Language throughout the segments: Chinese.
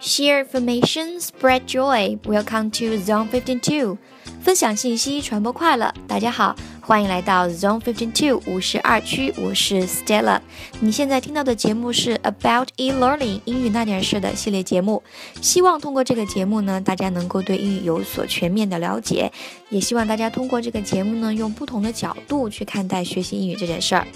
Share information, spread joy. Welcome to Zone 152. 分享信息，传播快乐。大家好，欢迎来到 Zone Fifty Two 五十二区，我是 Stella。你现在听到的节目是 About e-learning 英语那点事的系列节目。希望通过这个节目呢，大家能够对英语有所全面的了解。也希望大家通过这个节目呢，用不同的角度去看待学习英语这件事儿。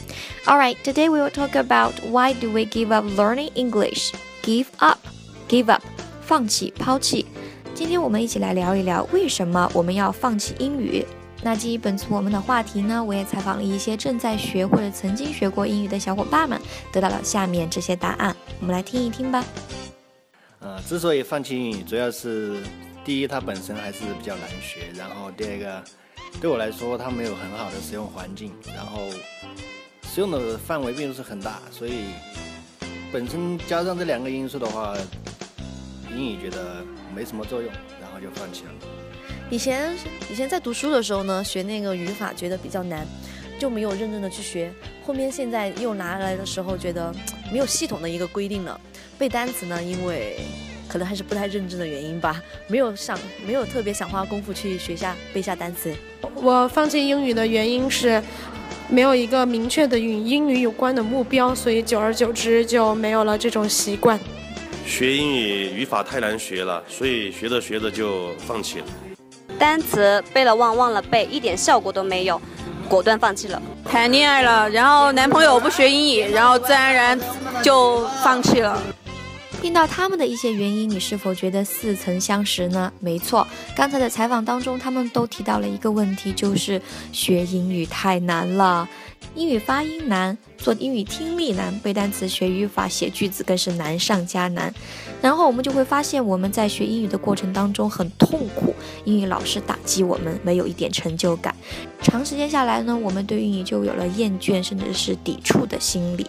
All right, today we will talk about why do we give up learning English? Give up, give up，放弃，抛弃。今天我们一起来聊一聊，为什么我们要放弃英语？那基于本次我们的话题呢，我也采访了一些正在学或者曾经学过英语的小伙伴们，得到了下面这些答案。我们来听一听吧。呃，之所以放弃英语，主要是第一，它本身还是比较难学；然后第二个，对我来说，它没有很好的使用环境，然后使用的范围并不是很大，所以本身加上这两个因素的话，英语觉得。没什么作用，然后就放弃了。以前以前在读书的时候呢，学那个语法觉得比较难，就没有认真的去学。后面现在又拿来的时候，觉得没有系统的一个规定了。背单词呢，因为可能还是不太认真的原因吧，没有想没有特别想花功夫去学下背下单词。我放弃英语的原因是没有一个明确的与英语有关的目标，所以久而久之就没有了这种习惯。学英语语法太难学了，所以学着学着就放弃了。单词背了忘，忘了背，一点效果都没有，果断放弃了。谈恋爱了，然后男朋友不学英语，然后自然而然就放弃了。听到他们的一些原因，你是否觉得似曾相识呢？没错，刚才的采访当中，他们都提到了一个问题，就是学英语太难了，英语发音难。做英语听力难，背单词、学语法、写句子更是难上加难。然后我们就会发现，我们在学英语的过程当中很痛苦，英语老师打击我们，没有一点成就感。长时间下来呢，我们对英语就有了厌倦甚至是抵触的心理。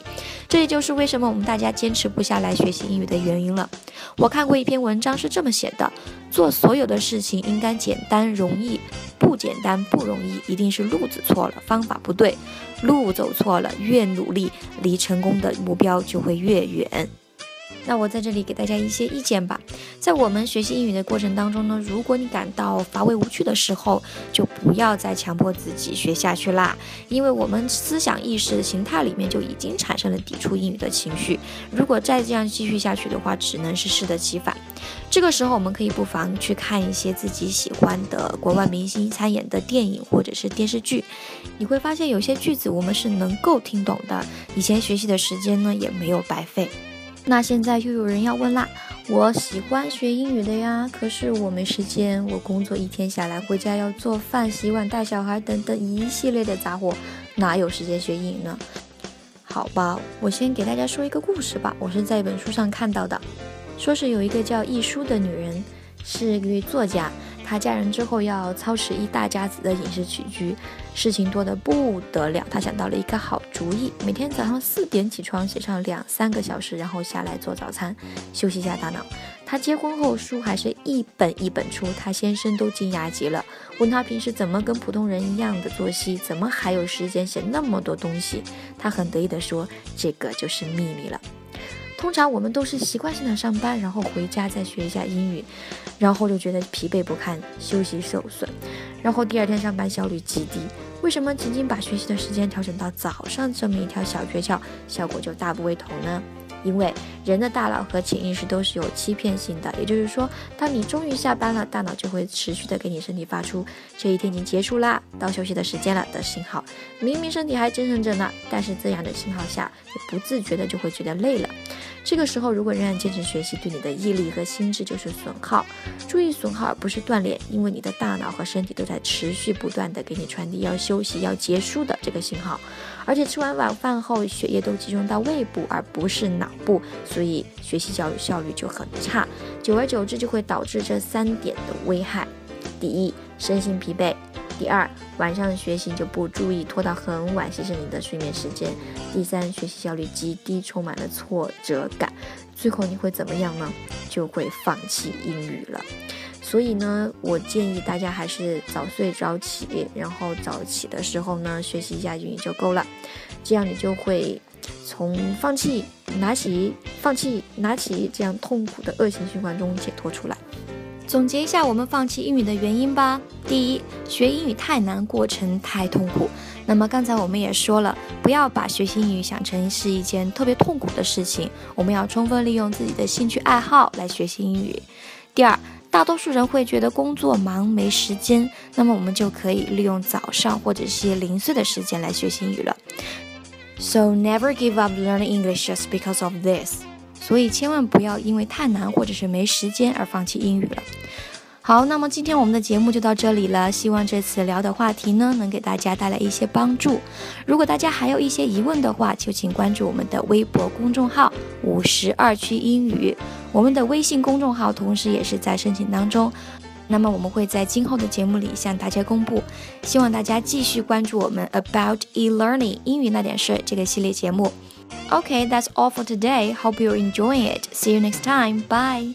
这也就是为什么我们大家坚持不下来学习英语的原因了。我看过一篇文章是这么写的：做所有的事情应该简单容易。不简单不容易，一定是路子错了，方法不对，路走错了，越努力，离成功的目标就会越远。那我在这里给大家一些意见吧。在我们学习英语的过程当中呢，如果你感到乏味无趣的时候，就不要再强迫自己学下去啦。因为我们思想意识形态里面就已经产生了抵触英语的情绪。如果再这样继续下去的话，只能是适得其反。这个时候，我们可以不妨去看一些自己喜欢的国外明星参演的电影或者是电视剧，你会发现有些句子我们是能够听懂的。以前学习的时间呢，也没有白费。那现在又有人要问啦，我喜欢学英语的呀，可是我没时间，我工作一天下来，回家要做饭、洗碗、带小孩等等一系列的杂活，哪有时间学英语呢？好吧，我先给大家说一个故事吧，我是在一本书上看到的，说是有一个叫易舒的女人，是一位作家。她嫁人之后要操持一大家子的饮食起居，事情多得不得了。她想到了一个好主意，每天早上四点起床，写上两三个小时，然后下来做早餐，休息一下大脑。她结婚后书还是一本一本出，她先生都惊讶极了，问她平时怎么跟普通人一样的作息，怎么还有时间写那么多东西？她很得意地说：“这个就是秘密了。”通常我们都是习惯性的上班，然后回家再学一下英语，然后就觉得疲惫不堪，休息受损，然后第二天上班效率极低。为什么仅仅把学习的时间调整到早上这么一条小诀窍，效果就大不为同呢？因为人的大脑和潜意识都是有欺骗性的，也就是说，当你终于下班了，大脑就会持续的给你身体发出这一天已经结束啦，到休息的时间了的信号。明明身体还精神着呢，但是这样的信号下，也不自觉的就会觉得累了。这个时候如果仍然坚持学习，对你的毅力和心智就是损耗。注意损耗而不是锻炼，因为你的大脑和身体都在持续不断的给你传递要休息、要结束的这个信号。而且吃完晚饭后，血液都集中到胃部，而不是脑部，所以学习效率效率就很差。久而久之，就会导致这三点的危害：第一，身心疲惫；第二，晚上学习就不注意，拖到很晚，牺牲你的睡眠时间；第三，学习效率极低，充满了挫折感。最后你会怎么样呢？就会放弃英语了。所以呢，我建议大家还是早睡早起，然后早起的时候呢，学习一下英语就够了，这样你就会从放弃、拿起、放弃、拿起这样痛苦的恶性循环中解脱出来。总结一下我们放弃英语的原因吧。第一，学英语太难，过程太痛苦。那么刚才我们也说了，不要把学习英语想成是一件特别痛苦的事情，我们要充分利用自己的兴趣爱好来学习英语。第二，大多数人会觉得工作忙没时间，那么我们就可以利用早上或者是零碎的时间来学习英语了。So never give up learning English just because of this. 所以千万不要因为太难或者是没时间而放弃英语了。好，那么今天我们的节目就到这里了。希望这次聊的话题呢，能给大家带来一些帮助。如果大家还有一些疑问的话，就请关注我们的微博公众号“五十二区英语”。我们的微信公众号同时也是在申请当中。那么我们会在今后的节目里向大家公布。希望大家继续关注我们 About e-learning 英语那点事这个系列节目。Okay, that's all for today. Hope you're enjoying it. See you next time. Bye.